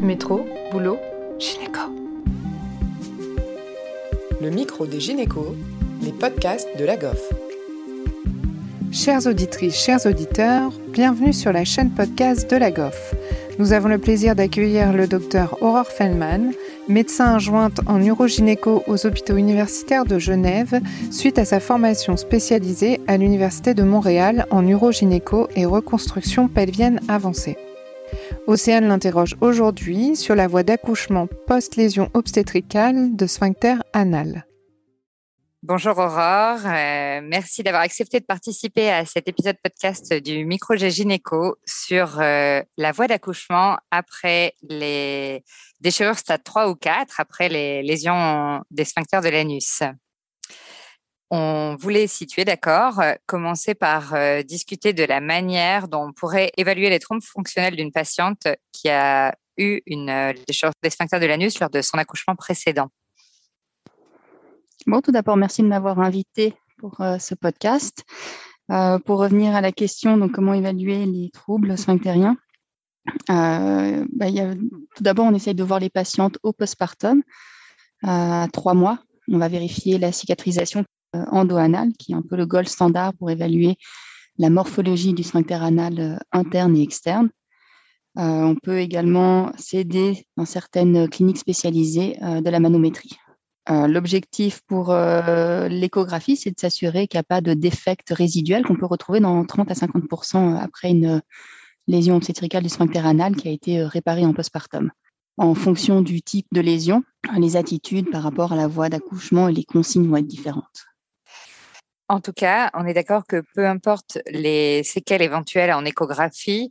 Métro, boulot, gynéco. Le micro des gynécos, les podcasts de la GOF. Chères auditrices, chers auditeurs, bienvenue sur la chaîne podcast de la GOF. Nous avons le plaisir d'accueillir le docteur Aurore Feldman, médecin adjointe en urogynéco aux hôpitaux universitaires de Genève, suite à sa formation spécialisée à l'Université de Montréal en urogynéco et reconstruction pelvienne avancée. Océane l'interroge aujourd'hui sur la voie d'accouchement post-lésion obstétricale de sphincter anal. Bonjour Aurore, euh, merci d'avoir accepté de participer à cet épisode podcast du Micro Gynéco sur euh, la voie d'accouchement après les déchirures stade 3 ou 4, après les lésions des sphincters de l'anus. On voulait situer, d'accord, commencer par euh, discuter de la manière dont on pourrait évaluer les trompes fonctionnelles d'une patiente qui a eu une déchirure des sphincters de l'anus lors de son accouchement précédent. Bon, tout d'abord, merci de m'avoir invité pour euh, ce podcast. Euh, pour revenir à la question, donc comment évaluer les troubles sphinctériens euh, bah, Tout d'abord, on essaye de voir les patientes au postpartum à trois mois. On va vérifier la cicatrisation endo-anale, qui est un peu le gold standard pour évaluer la morphologie du sphincter anal interne et externe. on peut également s'aider dans certaines cliniques spécialisées de la manométrie. Euh, l'objectif pour euh, l'échographie, c'est de s'assurer qu'il n'y a pas de défects résiduels qu'on peut retrouver dans 30 à 50% après une lésion obstétricale du sphincter anal qui a été euh, réparée en postpartum. En fonction du type de lésion, les attitudes par rapport à la voie d'accouchement et les consignes vont être différentes. En tout cas, on est d'accord que peu importe les séquelles éventuelles en échographie,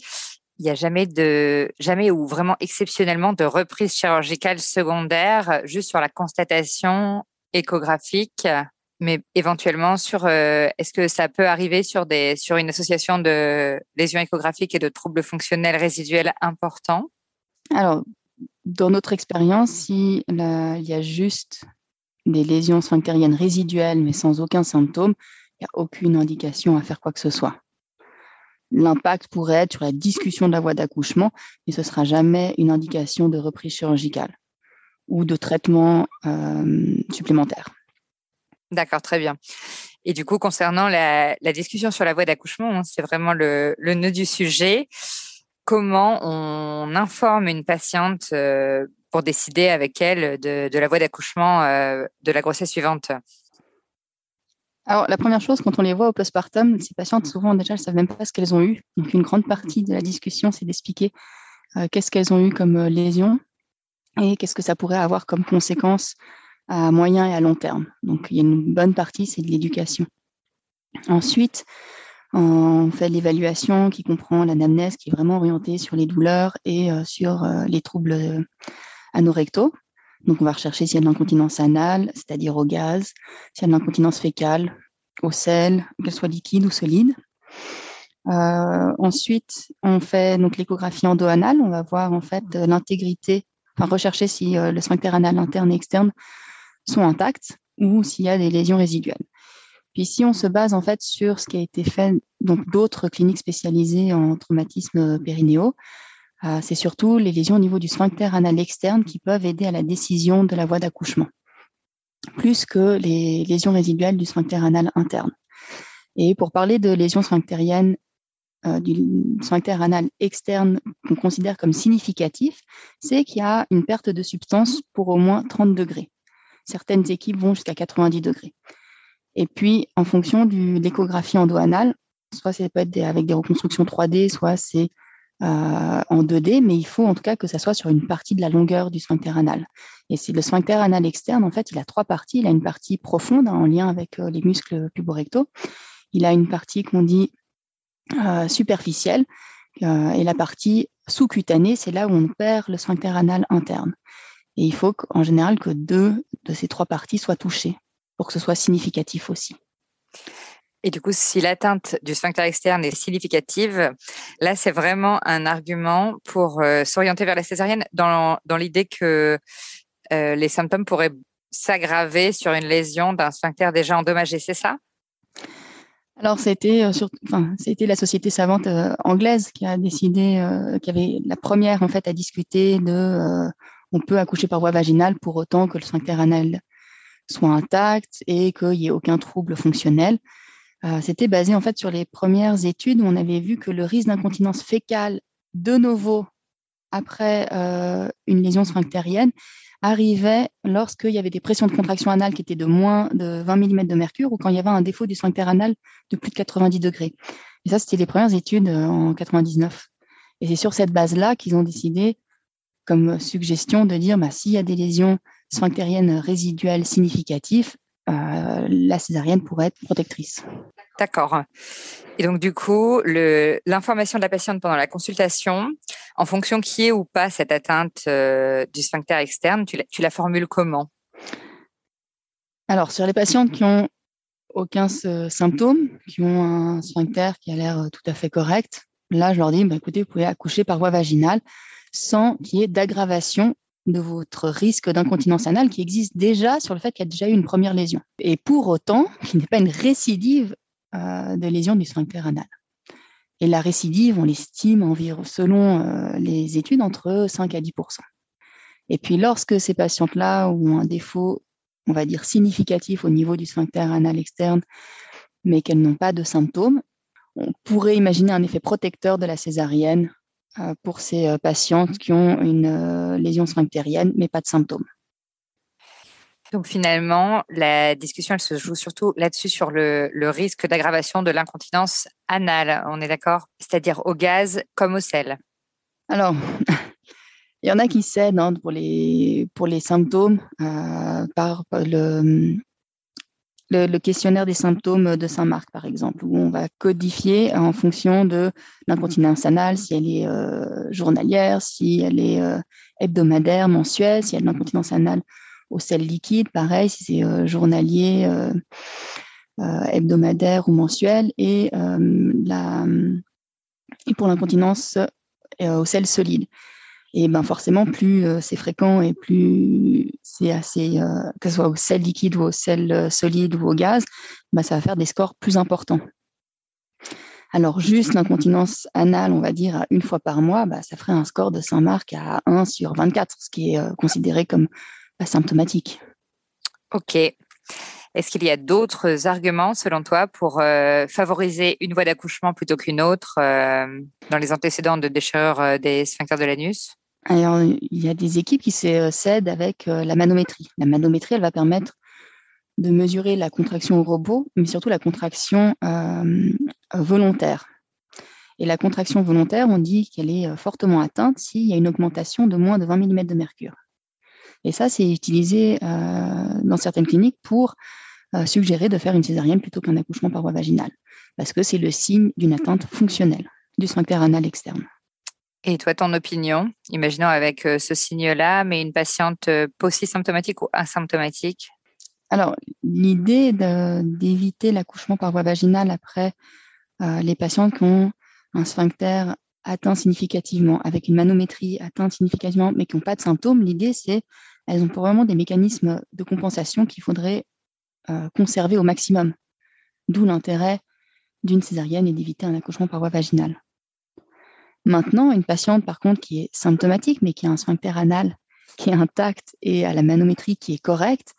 il n'y a jamais de jamais ou vraiment exceptionnellement de reprise chirurgicale secondaire juste sur la constatation échographique mais éventuellement sur euh, est-ce que ça peut arriver sur des sur une association de lésions échographiques et de troubles fonctionnels résiduels importants? Alors dans notre expérience, si il y a juste des lésions sphinctériennes résiduelles mais sans aucun symptôme, il n'y a aucune indication à faire quoi que ce soit l'impact pourrait être sur la discussion de la voie d'accouchement, mais ce ne sera jamais une indication de reprise chirurgicale ou de traitement euh, supplémentaire. D'accord, très bien. Et du coup, concernant la, discussion sur la voie d'accouchement, hein, c'est vraiment le, nœud du sujet. Comment on informe une patiente euh, pour décider avec elle de, la voie d'accouchement euh, de la grossesse suivante alors, la première chose, quand on les voit au postpartum, ces patientes, souvent, déjà, elles ne savent même pas ce qu'elles ont eu. Donc, une grande partie de la discussion, c'est d'expliquer euh, qu'est-ce qu'elles ont eu comme euh, lésion et qu'est-ce que ça pourrait avoir comme conséquence à moyen et à long terme. Donc, il y a une bonne partie, c'est de l'éducation. Ensuite, on fait l'évaluation qui comprend l'anamnèse, qui est vraiment orientée sur les douleurs et sur les troubles anorectaux. Donc, on va rechercher s'il y a de l'incontinence anale, c'est-à-dire au gaz, s'il y a de l'incontinence fécale, au sel, qu'elle soit liquide ou solide. Euh, ensuite, on fait l'échographie endo-anale. On va voir en fait l'intégrité, enfin rechercher si euh, le sphincter anal interne et externe sont intacts ou s'il y a des lésions résiduelles. Puis si on se base en fait sur ce qui a été fait donc d'autres cliniques spécialisées en traumatisme périnéaux, euh, c'est surtout les lésions au niveau du sphincter anal externe qui peuvent aider à la décision de la voie d'accouchement, plus que les lésions résiduelles du sphincter anal interne. Et pour parler de lésions sphinctériennes euh, du sphincter anal externe qu'on considère comme significatif, c'est qu'il y a une perte de substance pour au moins 30 degrés. Certaines équipes vont jusqu'à 90 degrés. Et puis, en fonction de l'échographie endo-anale, soit ça peut être avec des reconstructions 3D, soit c'est euh, en 2D, mais il faut en tout cas que ça soit sur une partie de la longueur du sphincter anal. Et c'est le sphincter anal externe, en fait, il a trois parties. Il a une partie profonde hein, en lien avec euh, les muscles puborectaux. Il a une partie qu'on dit euh, superficielle et la partie sous-cutanée, c'est là où on perd le sphincter anal interne. Et il faut en général que deux de ces trois parties soient touchées pour que ce soit significatif aussi. Et du coup, si l'atteinte du sphincter externe est significative, là, c'est vraiment un argument pour euh, s'orienter vers la césarienne dans, l'idée que euh, les symptômes pourraient s'aggraver sur une lésion d'un sphincter déjà endommagé, c'est ça? Alors, enfin, c'était la société savante anglaise qui a décidé, qui avait la première en fait à discuter de, on peut accoucher par voie vaginale pour autant que le sphincter anal soit intact et qu'il n'y ait aucun trouble fonctionnel. Euh, c'était basé en fait sur les premières études où on avait vu que le risque d'incontinence fécale de nouveau après euh, une lésion sphinctérienne arrivait lorsqu'il y avait des pressions de contraction anale qui étaient de moins de 20 mm de mercure ou quand il y avait un défaut du sphincter anal de plus de 90 degrés. Et ça, c'était les premières études euh, en 99. Et c'est sur cette base-là qu'ils ont décidé, comme suggestion, de dire bah, s'il y a des lésions sphinctériennes résiduelles significatives, la césarienne pourrait être protectrice. D'accord. Et donc, du coup, l'information de la patiente pendant la consultation, en fonction qui est ou pas cette atteinte euh, du sphincter externe, tu la, formules comment? Alors, sur les patientes qui ont aucun symptôme, qui ont un sphincter qui a l'air tout à fait correct, là, je leur dis, bah, écoutez, vous pouvez accoucher par voie vaginale sans qu'il y ait d'aggravation de votre risque d'incontinence anale qui existe déjà sur le fait qu'il y a déjà eu une première lésion. Et pour autant, qu'il n'est pas une récidive euh, de lésion du sphincter anal. Et la récidive, on l'estime environ, selon euh, les études, entre 5 à 10 Et puis, lorsque ces patientes-là ont un défaut, on va dire, significatif au niveau du sphincter anal externe, mais qu'elles n'ont pas de symptômes, on pourrait imaginer un effet protecteur de la césarienne euh, pour ces euh, patientes qui ont une euh, lésion sphinctérienne, mais pas de symptômes. Donc finalement, la discussion, elle se joue surtout là-dessus sur le, risque d'aggravation de l'incontinence anale, on est d'accord? C'est-à-dire au gaz comme au sel. Alors, il y en a qui cèdent hein, pour, les, pour les symptômes par le, le, questionnaire des symptômes de Saint-Marc, par exemple, où on va codifier en fonction de l'incontinence anale, si elle est euh, journalière, si elle est euh, hebdomadaire, mensuelle, si elle a de l'incontinence anale au sel liquide, pareil, si c'est euh, journalier, hebdomadaire ou mensuel, et, la, et pour l'incontinence au sel solide. Et ben forcément, plus euh, c'est fréquent et plus c'est assez, euh, que ce soit au sel liquide ou au sel euh, solide ou au gaz, ben ça va faire des scores plus importants. Alors, juste l'incontinence anale, on va dire, une fois par mois, bah, ça ferait un score de Saint-Marc à 1 sur 24, ce qui est considéré comme asymptomatique. OK. Est-ce qu'il y a d'autres arguments, selon toi, pour favoriser une voie d'accouchement plutôt qu'une autre dans les antécédents de déchirure des sphincters de l'anus? Alors, il y a des équipes qui s'aident avec euh, la manométrie. La manométrie, elle va permettre de mesurer la contraction au robot, mais surtout la contraction euh, volontaire. Et la contraction volontaire, on dit qu'elle est euh, fortement atteinte s'il y a une augmentation de moins de 20 mm de mercure. Et ça, c'est utilisé dans certaines cliniques pour suggérer de faire une césarienne plutôt qu'un accouchement par voie vaginale, parce que c'est le signe d'une atteinte fonctionnelle du sphincter anal externe. Et toi, ton opinion, imaginons avec euh, ce signe-là, mais une patiente euh, symptomatique ou asymptomatique? Alors, l'idée d'éviter l'accouchement par voie vaginale après euh, les patients qui ont un sphincter atteint significativement, avec une manométrie atteinte significativement, mais qui n'ont pas de symptômes, l'idée, c'est elles ont vraiment des mécanismes de compensation qu'il faudrait conserver au maximum. D'où l'intérêt d'une césarienne et d'éviter un accouchement par voie vaginale. Maintenant, une patiente, par contre, qui est symptomatique, mais qui a un sphincter anal qui est intact et à la manométrie qui est correcte,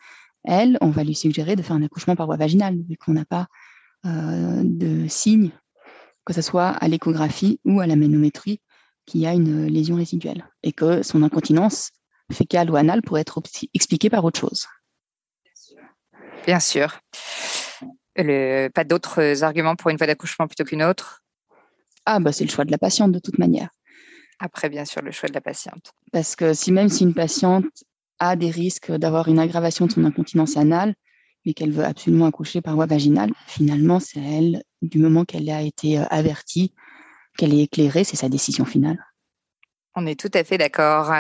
elle, on va lui suggérer de faire un accouchement par voie vaginale, vu qu'on n'a pas euh, de signe, que ce soit à l'échographie ou à la manométrie, qu'il y a une lésion résiduelle et que son incontinence fécale ou anale pourrait être expliquée par autre chose. Bien sûr. pas d'autres arguments pour une voie d'accouchement plutôt qu'une autre? Ah, bah, c'est le choix de la patiente de toute manière. Après, bien sûr, le choix de la patiente. Parce que si même si une patiente a des risques d'avoir une aggravation de son incontinence anale, mais qu'elle veut absolument accoucher par voie vaginale, finalement, c'est elle, du moment qu'elle a été euh, avertie, qu'elle est éclairée, c'est sa décision finale. On est tout à fait d'accord.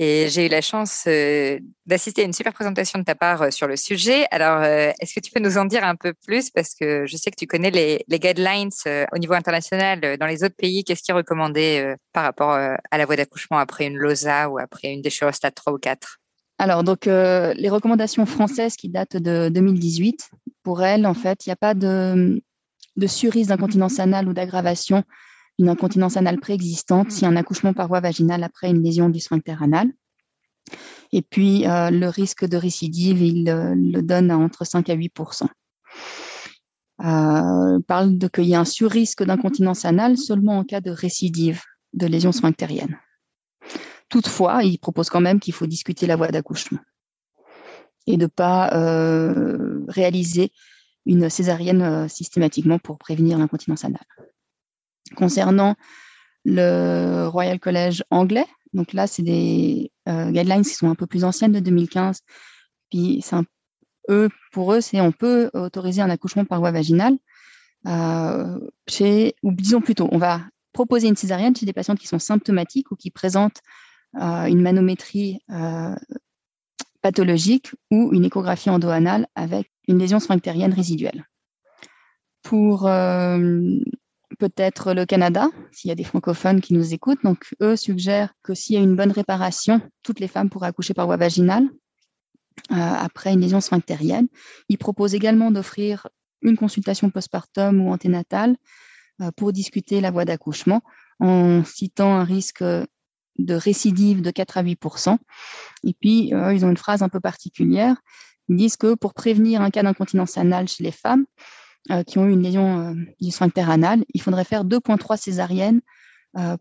Et j'ai eu la chance euh, d'assister à une super présentation de ta part euh, sur le sujet. Alors, euh, est-ce que tu peux nous en dire un peu plus? Parce que je sais que tu connais les, guidelines au niveau international dans les autres pays. Qu'est-ce qui est recommandé par rapport à la voie d'accouchement après une LOSA ou après une déchirure stade 3 ou 4 alors, donc, les recommandations françaises qui datent de 2018, pour elles, en fait, il n'y a pas de, de surrisque d'incontinence anale ou d'aggravation d'une incontinence anale préexistante si un accouchement par voie vaginale après une lésion du sphincter anal. Et puis, le risque de récidive, il le donne à entre 5 à 8% euh, parle de qu'il y a un surrisque d'incontinence anale seulement en cas de récidive de lésion sphinctérienne. Toutefois, il propose quand même qu'il faut discuter la voie d'accouchement et de ne pas euh, réaliser une césarienne euh, systématiquement pour prévenir l'incontinence anale. Concernant le Royal College anglais, donc là, c'est des euh, guidelines qui sont un peu plus anciennes de 2015. Puis eux, pour eux, c'est on peut autoriser un accouchement par voie vaginale euh, chez, ou disons plutôt, on va proposer une césarienne chez des patientes qui sont symptomatiques ou qui présentent euh, une manométrie pathologique ou une échographie endoanale avec une lésion sphinctérienne résiduelle. Pour peut-être le Canada, s'il y a des francophones qui nous écoutent, donc eux suggèrent que s'il y a une bonne réparation, toutes les femmes pourraient accoucher par voie vaginale. Euh, après une lésion sphinctérienne. Il propose également d'offrir une consultation postpartum ou anténatale euh, pour discuter la voie d'accouchement en citant un risque de récidive de 4 à 8 Et puis, euh, ils ont une phrase un peu particulière. Ils disent que pour prévenir un cas d'incontinence anale chez les femmes qui ont eu une lésion du sphincter anal, il faudrait faire 2,3 césariennes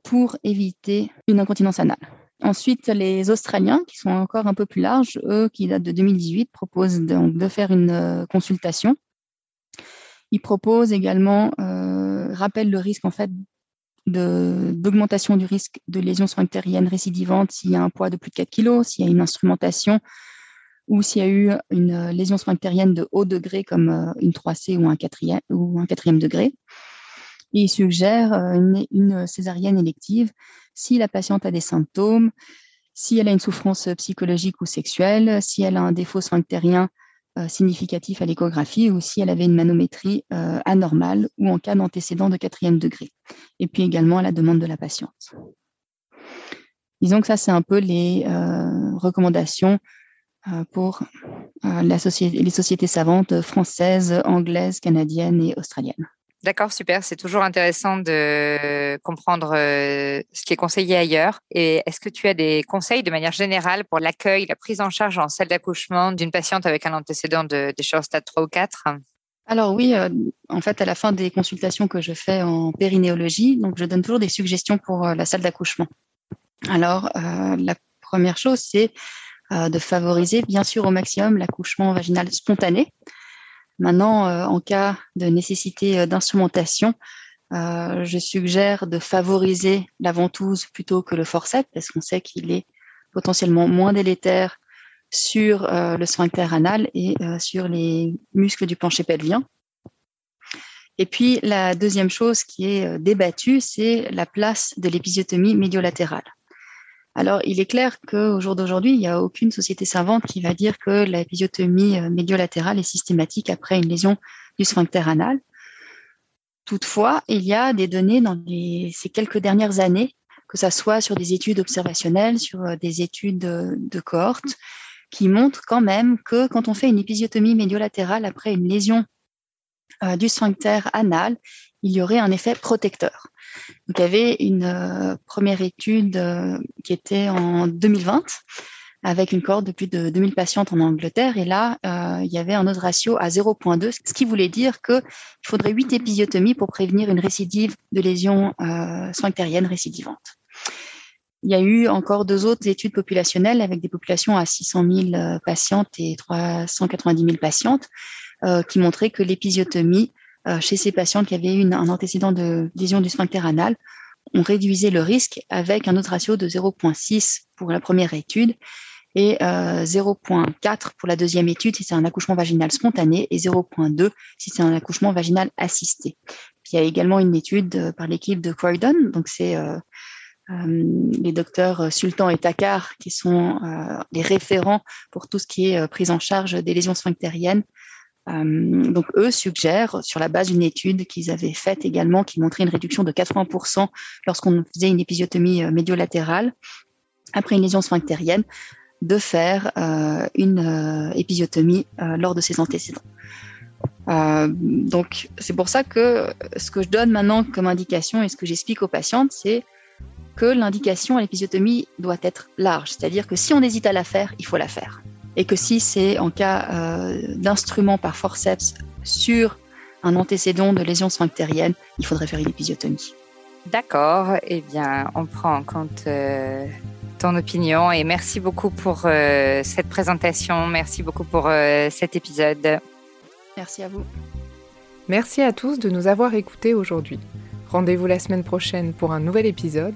pour éviter une incontinence anale. Ensuite, les Australiens, qui sont encore un peu plus larges, eux, qui datent de 2018, proposent donc de faire une euh, consultation. Ils proposent également, euh, rappellent le risque en fait d'augmentation du risque de lésion sphinctérienne récidivante s'il y a un poids de plus de 4 kg, s'il y a une instrumentation ou s'il y a eu une euh, lésion sphinctérienne de haut degré comme euh, une 3C ou un quatrième, ou degré. Et ils suggèrent une, césarienne élective si la patiente a des symptômes, si elle a une souffrance psychologique ou sexuelle, si elle a un défaut sphinctérien euh, significatif à l'échographie ou si elle avait une manométrie euh, anormale ou en cas d'antécédent de quatrième degré. Et puis également à la demande de la patiente. Disons que ça, c'est un peu les euh, recommandations pour les sociétés savantes françaises, anglaises, canadiennes et australiennes. D'accord, super. C'est toujours intéressant de comprendre euh, ce qui est conseillé ailleurs. Et est-ce que tu as des conseils de manière générale pour l'accueil, la prise en charge en salle d'accouchement d'une patiente avec un antécédent de déchirure stade 3 ou 4 alors oui, euh, en fait, à la fin des consultations que je fais en périnéologie, donc je donne toujours des suggestions pour euh, la salle d'accouchement. Alors, la première chose, c'est de favoriser, bien sûr, au maximum l'accouchement vaginal spontané. Maintenant, euh, en cas de nécessité euh, d'instrumentation, euh, je suggère de favoriser la ventouse plutôt que le forceps parce qu'on sait qu'il est potentiellement moins délétère sur le sphincter anal et sur les muscles du plancher pelvien. Et puis, la deuxième chose qui est débattue, c'est la place de l'épisiotomie médiolatérale. Alors, il est clair qu'au jour d'aujourd'hui, il n'y a aucune société savante qui va dire que la épisiotomie euh, médiolatérale est systématique après une lésion du sphincter anal. Toutefois, il y a des données dans ces quelques dernières années, que ce soit sur des études observationnelles, sur euh, des études de, cohorte, qui montrent quand même que quand on fait une épisiotomie médiolatérale après une lésion euh, du sphincter anal, il y aurait un effet protecteur. Donc, il y avait une euh, première étude euh, qui était en 2020 avec une cohorte de plus de 2000 patientes en Angleterre. Et là, euh, il y avait un autre ratio à 0,2, ce qui voulait dire qu'il faudrait 8 épisiotomies pour prévenir une récidive de lésion sphinctérienne récidivante. Il y a eu encore deux autres études populationnelles avec des populations à 600 000 patientes et 390 000 patientes qui montraient que l'épisiotomie chez ces patients qui avaient eu un antécédent de lésion du sphincter anal, on réduisait le risque avec un autre ratio de 0,6 pour la première étude et 0,4 euh, pour la deuxième étude si c'est un accouchement vaginal spontané et 0,2 si c'est un accouchement vaginal assisté. il y a également une étude euh, par l'équipe de Croydon, donc c'est les docteurs Sultan et Takar qui sont les référents pour tout ce qui est prise en charge des lésions sphinctériennes euh, donc, eux suggèrent, sur la base d'une étude qu'ils avaient faite également, qui montrait une réduction de 80% lorsqu'on faisait une épisiotomie euh, médiolatérale après une lésion sphinctérienne, de faire euh, une épisiotomie lors de ces antécédents. donc, c'est pour ça que ce que je donne maintenant comme indication et ce que j'explique aux patientes, c'est que l'indication à l'épisiotomie doit être large. C'est-à-dire que si on hésite à la faire, il faut la faire. Et que si c'est en cas euh, d'instrument par forceps sur un antécédent de lésion sphinctérienne, il faudrait faire une épisiotomie. D'accord. Eh bien, on prend en compte euh, ton opinion et merci beaucoup pour euh, cette présentation. Merci beaucoup pour cet épisode. Merci à vous. Merci à tous de nous avoir écoutés aujourd'hui. Rendez-vous la semaine prochaine pour un nouvel épisode.